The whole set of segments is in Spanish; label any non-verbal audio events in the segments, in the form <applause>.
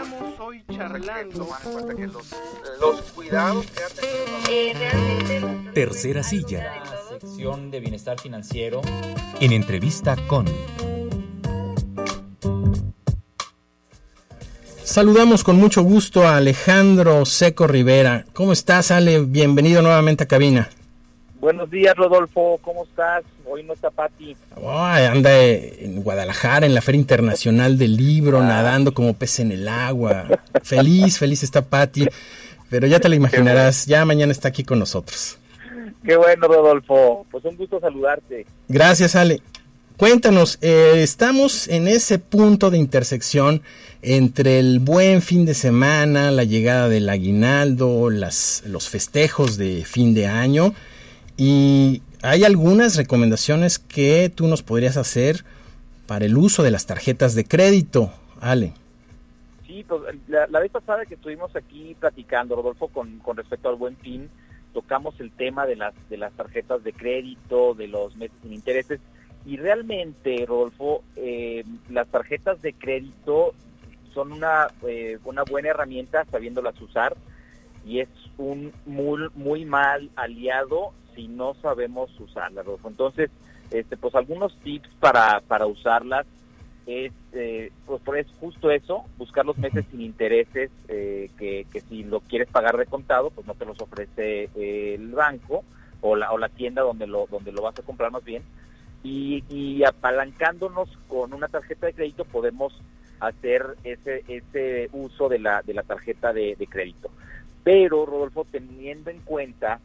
Estamos hoy charlando. Que los, los cuidados que ha tenido. Tercera silla. sección de bienestar financiero. En entrevista con. Saludamos con mucho gusto a Alejandro Seco Rivera. ¿Cómo estás, Ale? Bienvenido nuevamente a cabina. Buenos días, Rodolfo. ¿Cómo estás? Hoy no está Pati. anda en Guadalajara, en la Feria Internacional del Libro, ah. nadando como pez en el agua. feliz, feliz está Pati. Pero ya te la imaginarás, ya mañana está aquí con nosotros. Qué bueno, Rodolfo. Pues un gusto saludarte. Gracias, Ale. Cuéntanos, eh, estamos en ese punto de intersección entre el buen fin de semana, la llegada del aguinaldo, las, los festejos de fin de año y hay algunas recomendaciones que tú nos podrías hacer para el uso de las tarjetas de crédito, Ale. Sí, pues, la, vez pasada que estuvimos aquí platicando, Rodolfo, con, con respecto al buen fin, tocamos el tema de las, de las tarjetas de crédito, de los meses sin intereses, y realmente, Rodolfo, eh, las tarjetas de crédito son una, eh, una buena herramienta sabiéndolas usar y es un muy, muy mal aliado si no sabemos usarlas, Entonces, este, pues algunos tips para, para usarlas es, eh, pues, es justo eso, buscar los meses sin intereses, eh, que, que, si lo quieres pagar de contado, pues no te los ofrece el banco o la, o la tienda donde lo, donde lo vas a comprar más bien. Y, y apalancándonos con una tarjeta de crédito podemos hacer ese, ese uso de la, de la tarjeta de, de crédito. Pero, Rodolfo, teniendo en cuenta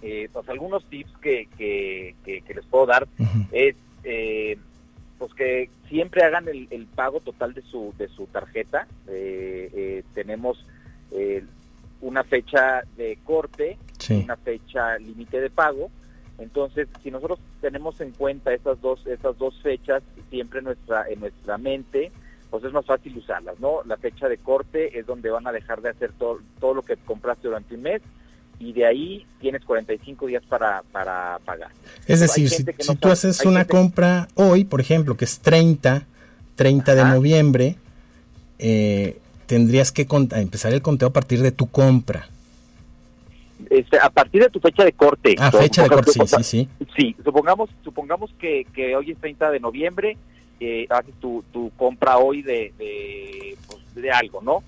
eh, pues algunos tips que, que, les puedo dar es eh, pues que siempre hagan el, pago total de su de su tarjeta. Eh, tenemos una fecha de corte una fecha límite de pago. Entonces si nosotros tenemos en cuenta esas dos esas dos fechas siempre en nuestra en nuestra mente pues es más fácil usarlas no la fecha de corte es donde van a dejar de hacer todo todo lo que compraste durante un mes y de ahí tienes 45 días para, para pagar. Es decir, si, tú haces una compra hoy, por ejemplo, que es 30, 30 de noviembre, eh, tendrías que empezar el conteo a partir de tu compra. Este, a partir de tu fecha de corte. Ah, fecha de corte, sí, sí, sí. Sí, supongamos, supongamos que, que hoy es 30 de noviembre, eh, haces tu, tu compra hoy de, de, pues, de algo, ¿no?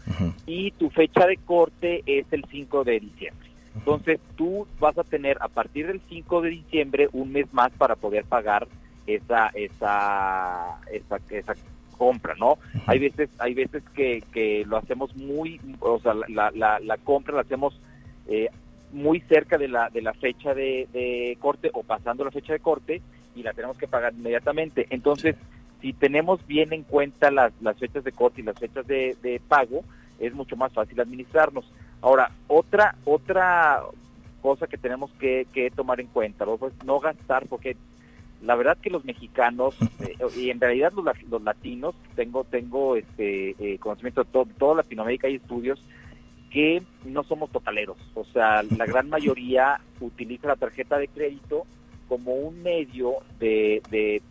Y tu fecha de corte es el 5 de diciembre. Entonces tú vas a tener a partir del 5 de diciembre un mes más para poder pagar esa esa esa, esa compra, ¿no? Hay veces hay veces que, que lo hacemos muy, o sea, la, la, la compra la hacemos eh, muy cerca de la de la fecha de, de, corte o pasando la fecha de corte y la tenemos que pagar inmediatamente. Entonces, si tenemos bien en cuenta las, las fechas de corte y las fechas de, de pago, es mucho más fácil administrarnos. Ahora, otra, otra cosa que tenemos que, tomar en cuenta, ¿no? Pues no gastar, porque la verdad que los mexicanos <laughs> eh, y en realidad los, los, latinos, tengo tengo este eh, conocimiento de todo, toda Latinoamérica hay estudios que no somos totaleros, o sea, la gran <laughs> mayoría utiliza la tarjeta de crédito como un medio de, de,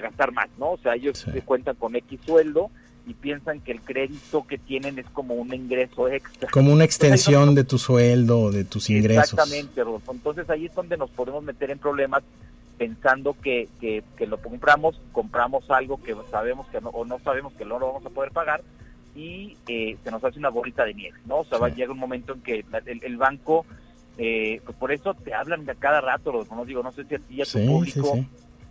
gastar más, ¿no? O sea, ellos se cuentan con X sueldo y piensan que el crédito que tienen es como un ingreso extra. Como una extensión de tu sueldo de tus ingresos. Exactamente, Rodolfo. Entonces ahí es donde nos podemos meter en problemas pensando que, que, lo compramos, compramos algo que sabemos que no, o no sabemos que no lo vamos a poder pagar y eh, se nos hace una bolita de nieve, ¿no? O sea, va a llegar un momento en que el, banco, eh, pues por eso te hablan a cada rato, Rodolfo, no digo, no sé si a ti, a tu público,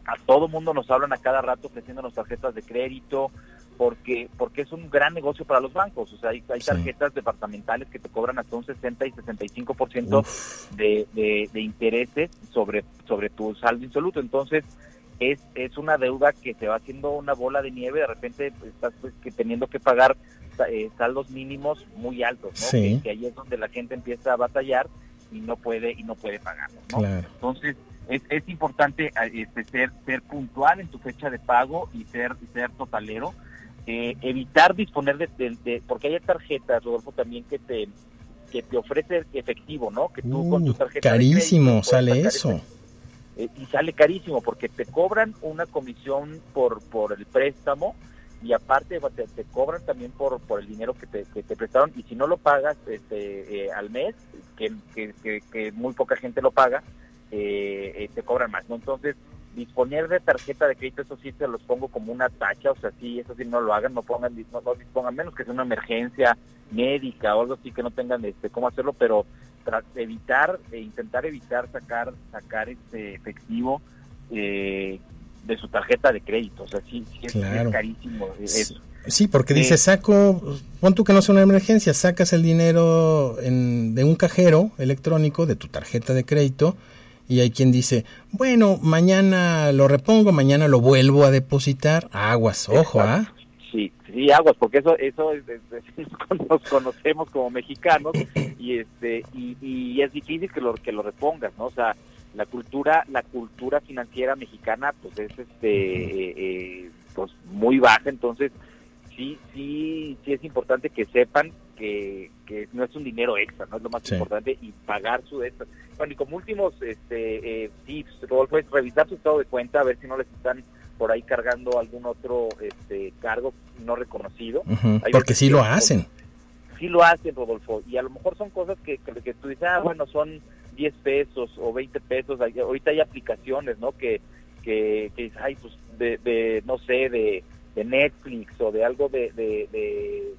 a todo mundo nos hablan a cada rato ofreciéndonos tarjetas de crédito, porque porque es un gran negocio para los bancos. O sea, hay, tarjetas departamentales que te cobran hasta un 60 y 65% de, de, de intereses sobre, sobre tu saldo insoluto. Entonces, es, es una deuda que se va haciendo una bola de nieve. De repente estás pues, que teniendo que pagar eh, saldos mínimos muy altos, ¿no? Que, ahí es donde la gente empieza a batallar y no puede y no puede pagarlo, ¿no? Entonces, es, es importante este, ser, ser puntual en tu fecha de pago y ser, ser totalero eh, evitar disponer de, porque hay tarjetas, Rodolfo, también que te que te ofrece efectivo, ¿no? Que tú con tu uh, tarjeta carísimo sale eso. Eh, y sale carísimo porque te cobran una comisión por por el préstamo y aparte te, te, cobran también por, por el dinero que te, que te prestaron y si no lo pagas este, eh, al mes, que, que, que, muy poca gente lo paga, eh, eh, te cobran más, ¿no? Entonces, disponer de tarjeta de crédito, eso sí se los pongo como una tacha, o sea, sí, eso sí no lo hagan, no pongan, no, no dispongan, menos que sea una emergencia médica o algo así que no tengan este cómo hacerlo, pero evitar, e intentar evitar sacar, sacar este efectivo eh, de su tarjeta de crédito, o sea, sí, sí es, carísimo eso. Sí, porque dice, saco, pon tú que no es una emergencia, sacas el dinero en, de un cajero electrónico de tu tarjeta de crédito y hay quien dice, bueno, mañana lo repongo, mañana lo vuelvo a depositar. Aguas, ojo, ¿ah? Sí, sí, aguas, porque eso eso es, <laughs> nos conocemos como mexicanos y este y, y, es difícil que lo que lo repongas, ¿no? O sea, la cultura la cultura financiera mexicana pues es este eh, eh, pues muy baja, entonces sí sí sí es importante que sepan que, que no es un dinero extra, no es lo más importante y pagar su extra. Bueno, y como últimos este, eh, tips, Rodolfo, es revisar su estado de cuenta, a ver si no les están por ahí cargando algún otro este, cargo no reconocido. porque sí lo hacen. Sí lo hacen, Rodolfo, y a lo mejor son cosas que, que, tú dices, ah, bueno, son 10 pesos o 20 pesos. Ahorita hay aplicaciones, ¿no? Que, que, que ay, pues, de, de, no sé, de, de Netflix o de algo de, de, de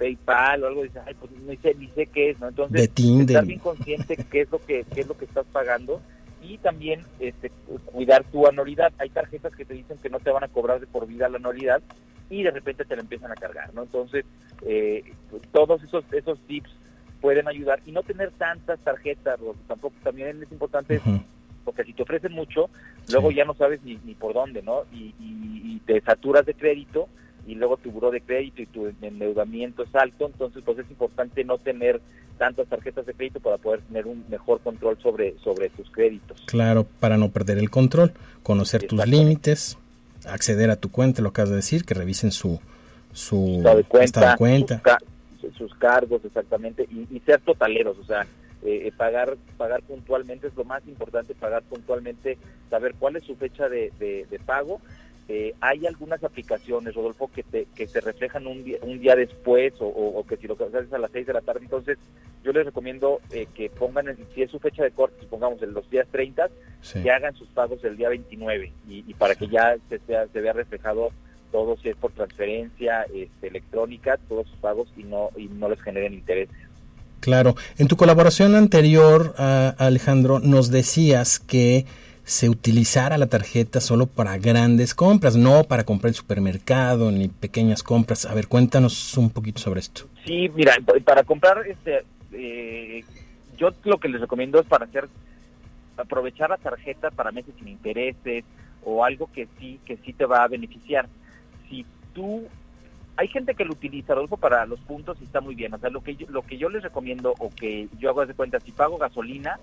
PayPal o algo, dices, ay, pues no sé, ni sé qué es, ¿no? Entonces, estar bien consciente qué es lo que qué es lo que estás pagando y también este, cuidar tu anualidad. Hay tarjetas que te dicen que no te van a cobrar de por vida la anualidad y de repente te la empiezan a cargar, ¿no? Entonces, eh, todos esos esos tips pueden ayudar y no tener tantas tarjetas, tampoco también es importante porque si te ofrecen mucho, luego ya no sabes ni, ni por dónde, ¿no? Y, y, te saturas de crédito y luego tu buro de crédito y tu endeudamiento es alto, entonces pues es importante no tener tantas tarjetas de crédito para poder tener un mejor control sobre, sobre tus créditos. Claro, para no perder el control, conocer tus límites, acceder a tu cuenta, lo que has de decir, que revisen su, su estado de cuenta, cuenta. Sus, cargos exactamente y, ser totaleros, o sea, eh, eh, pagar pagar puntualmente es lo más importante, pagar puntualmente, saber cuál es su fecha de, de pago eh, hay algunas aplicaciones, Rodolfo, que te, que te reflejan un día, un día después o, que si lo haces a las 6 de la tarde, entonces yo les recomiendo eh, que pongan, si es su fecha de corte, supongamos en los días 30, que hagan sus pagos el día 29 y, para que ya se, se vea reflejado todo, si es por transferencia este, electrónica, todos sus pagos y no, y no les generen interés. Claro, en tu colaboración anterior, Alejandro, nos decías que se utilizara la tarjeta solo para grandes compras, no para comprar el supermercado ni pequeñas compras. A ver, cuéntanos un poquito sobre esto. Sí, mira, para comprar, este, eh, yo lo que les recomiendo es para hacer, aprovechar la tarjeta para meses sin intereses o algo que sí, que sí te va a beneficiar. Si tú hay gente que lo utiliza, Rodolfo, para los puntos y está muy bien. O sea, lo que yo, lo que yo les recomiendo o que yo hago de cuenta, si pago gasolina,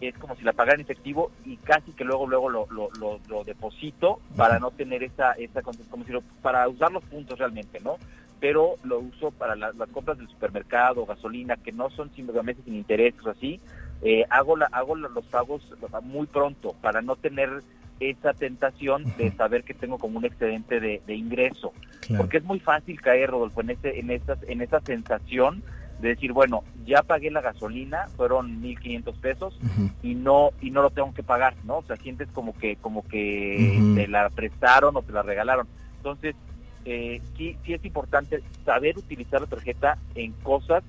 es como si la pagara en efectivo y casi que luego luego lo, lo, lo, deposito para no tener esa, esa como si para usar los puntos realmente, ¿no? Pero lo uso para las compras del supermercado, gasolina, que no son meses sin intereses o así. Eh, hago la, hago los pagos muy pronto para no tener esa tentación de saber que tengo como un excedente de, ingreso. Porque es muy fácil caer, Rodolfo, en, ese, en, esa, en esa sensación de decir, bueno, ya pagué la gasolina, fueron 1.500 pesos y no y no lo tengo que pagar, ¿no? O sea, sientes como que como que te la prestaron o te la regalaron. Entonces, eh, sí, sí es importante saber utilizar la tarjeta en cosas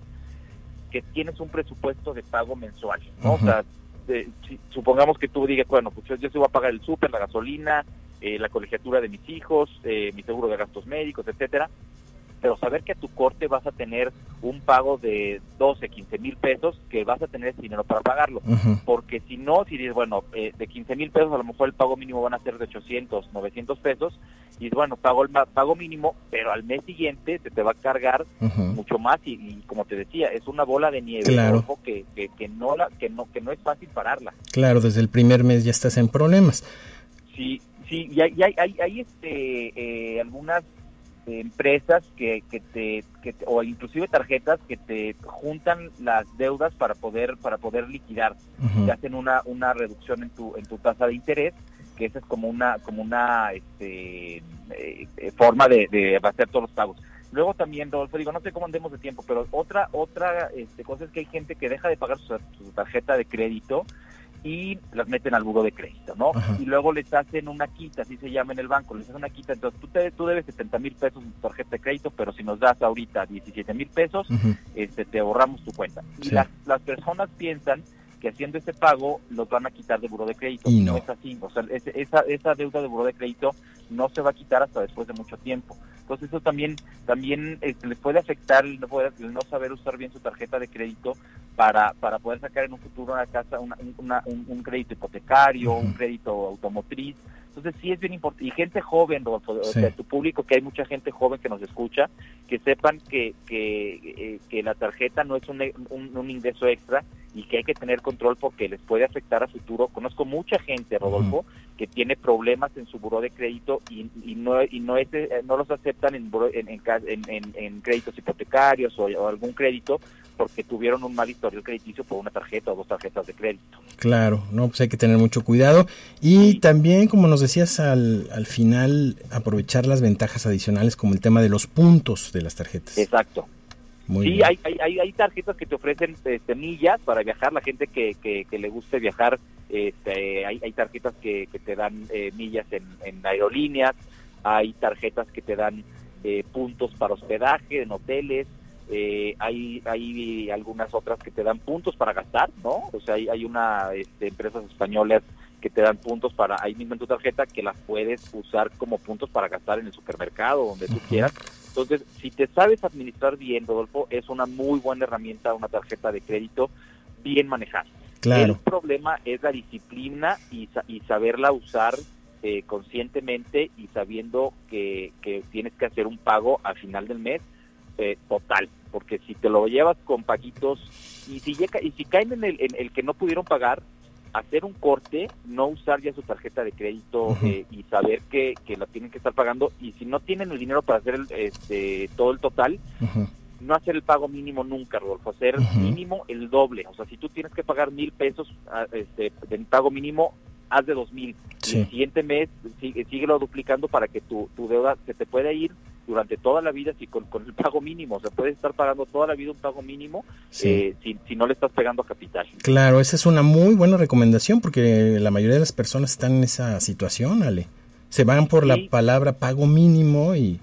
que tienes un presupuesto de pago mensual, ¿no? O sea, supongamos que tú digas, bueno, pues yo, yo se voy a pagar el súper, la gasolina, eh, la colegiatura de mis hijos, eh, mi seguro de gastos médicos, etcétera, pero saber que a tu corte vas a tener un pago de 12, 15 mil pesos, que vas a tener ese dinero para pagarlo. Porque si no, si dices, bueno, eh, de 15 mil pesos a lo mejor el pago mínimo van a ser de 800, 900 pesos, y bueno, pago el pago mínimo, pero al mes siguiente se te va a cargar mucho más y, como te decía, es una bola de nieve que, que, no la, que no que no es fácil pararla. Claro, desde el primer mes ya estás en problemas. Sí, sí, y hay, hay, hay, este, eh, algunas empresas que, que, te, que o inclusive tarjetas que te juntan las deudas para poder para poder liquidar te hacen una una reducción en tu en tu tasa de interés que esa es como una como una este, eh, eh, forma de, de hacer todos los pagos. Luego también, Rodolfo, digo, no sé cómo andemos de tiempo, pero otra otra este, cosa es que hay gente que deja de pagar su, su tarjeta de crédito y las meten al buro de crédito, ¿no? Ajá. Y luego les hacen una quita, así se llama en el banco, les hacen una quita, entonces tú, te, tú debes 70 mil pesos en tu tarjeta de crédito, pero si nos das ahorita 17 mil pesos, este, te ahorramos tu cuenta. Y las, las personas piensan que haciendo ese pago los van a quitar de buro de crédito. Y no. es así, o sea, esa, esa deuda de buro de crédito no se va a quitar hasta después de mucho tiempo. Entonces eso también también este, les puede afectar el no, poder- el no saber usar bien su tarjeta de crédito para, para poder sacar en un futuro una casa, una- una- un, un crédito hipotecario, un crédito automotriz. Entonces sí es bien importante. Y gente joven, Rodolfo, o Sí. sea, tu público, que hay mucha gente joven que nos escucha, que sepan que, que, eh, que la tarjeta no es un, un, un ingreso extra y que hay que tener control porque les puede afectar a futuro. Conozco mucha gente, Rodolfo, que tiene problemas en su buró de crédito y, y no y no es, eh, no los aceptan en, en, en, en- créditos hipotecarios o, o algún crédito porque tuvieron un mal historial crediticio por una tarjeta o dos tarjetas de crédito. Claro, no, pues hay que tener mucho cuidado. Y Sí. también, como nos decías al, al final, aprovechar las ventajas adicionales como el tema de los puntos de las tarjetas. Exacto. Muy sí, hay, hay, hay tarjetas que te ofrecen este, millas para viajar. La gente que, que, que le guste viajar, este, hay, hay tarjetas que, que te dan eh, millas en, en aerolíneas, hay tarjetas que te dan eh, puntos para hospedaje en hoteles, eh, hay, hay algunas otras que te dan puntos para gastar, ¿no? O sea, hay, hay una este, empresas españolas que te dan puntos para ahí mismo en tu tarjeta que las puedes usar como puntos para gastar en el supermercado, donde tú quieras. Entonces, si te sabes administrar bien, Rodolfo, es una muy buena herramienta, una tarjeta de crédito bien manejada. El problema es la disciplina y, y saberla usar eh, conscientemente y sabiendo que, que tienes que hacer un pago al final del mes eh, total, porque si te lo llevas con paguitos y si, llega, y si caen en el, en el que no pudieron pagar, hacer un corte, no usar ya su tarjeta de crédito eh, y saber que, que la tienen que estar pagando y si no tienen el dinero para hacer el, este, todo el total, no hacer el pago mínimo nunca, Rodolfo, hacer Ujú. mínimo el doble. O sea, si tú tienes que pagar mil pesos ah, este, de pago mínimo, haz de dos mil. Y Sí. el siguiente mes sigue, síguelo duplicando para que tu, tu deuda se te pueda ir durante toda la vida si con, con el pago mínimo. O sea, puedes estar pagando toda la vida un pago mínimo sí. eh, si, si no le estás pegando a capital. Claro, esa es una muy buena recomendación porque la mayoría de las personas están en esa situación, Ale. Se van por la palabra pago mínimo y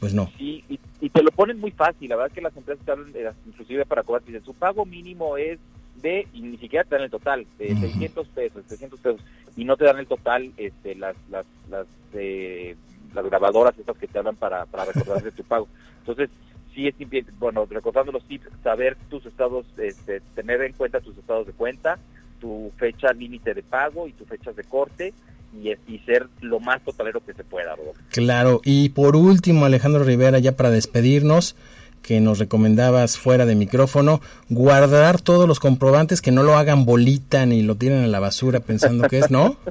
pues no. Sí, y, y te lo ponen muy fácil. La verdad es que las empresas te hablan, eh, inclusive para cobrar, dicen, su pago mínimo es de, y ni siquiera te dan el total, de Ujú. 600 pesos, 300 pesos, y no te dan el total este, las, las, las, eh, las grabadoras estas que te hablan para, para recordar de tu pago. Entonces, sí es, bueno, recordando los tips, saber tus estados, este, tener en cuenta tus estados de cuenta, tu fecha límite de pago y tus fechas de corte, y, y ser lo más totalero que se pueda. Claro, y por último, Alejandro Rivera, ya para despedirnos, que nos recomendabas fuera de micrófono, guardar todos los comprobantes, que no lo hagan bolita ni lo tiren a la basura pensando que es, ¿no? <laughs>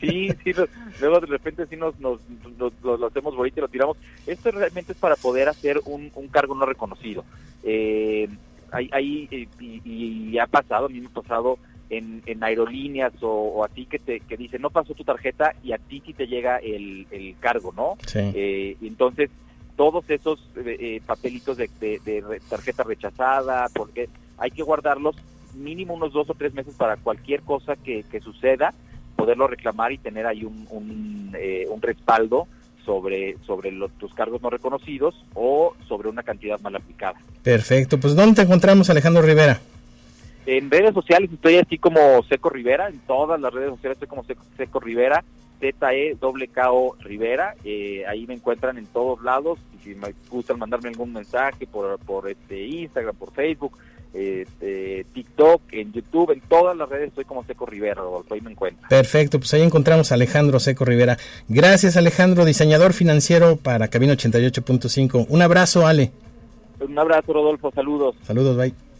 Sí, sí, luego de repente sí nos, nos, nos- nos lo hacemos bonito y lo tiramos. Esto realmente es para poder hacer un, un cargo no reconocido. Eh, hay, hay, eh, y, y ha pasado, a mí me ha pasado en, en aerolíneas o, o así que te que dicen no pasó tu tarjeta y a ti sí te llega el, el cargo, ¿no? Sí. Eh, entonces, todos esos eh, eh, papelitos de, de- tarjeta rechazada, porque hay que guardarlos mínimo unos dos o tres meses para cualquier cosa que, que suceda, poderlo reclamar y tener ahí un, un, eh, un respaldo sobre, sobre los, tus cargos no reconocidos o sobre una cantidad mal aplicada. Perfecto, pues ¿dónde te encontramos, Alejandro Rivera? En redes sociales estoy así como Seco Rivera, en todas las redes sociales estoy como Seco, Seco Rivera, Z-E-K-O Rivera, eh, ahí me encuentran en todos lados, y si me gustan mandarme algún mensaje por, por este Instagram, por Facebook, este, TikTok, en YouTube, en todas las redes estoy como Seco Rivera, Rodolfo, ahí me encuentran. Perfecto, pues ahí encontramos a Alejandro Seco Rivera. Gracias, Alejandro, diseñador financiero para Cabina 88.5. Un abrazo, Ale. Un abrazo, Rodolfo, saludos. Saludos, bye.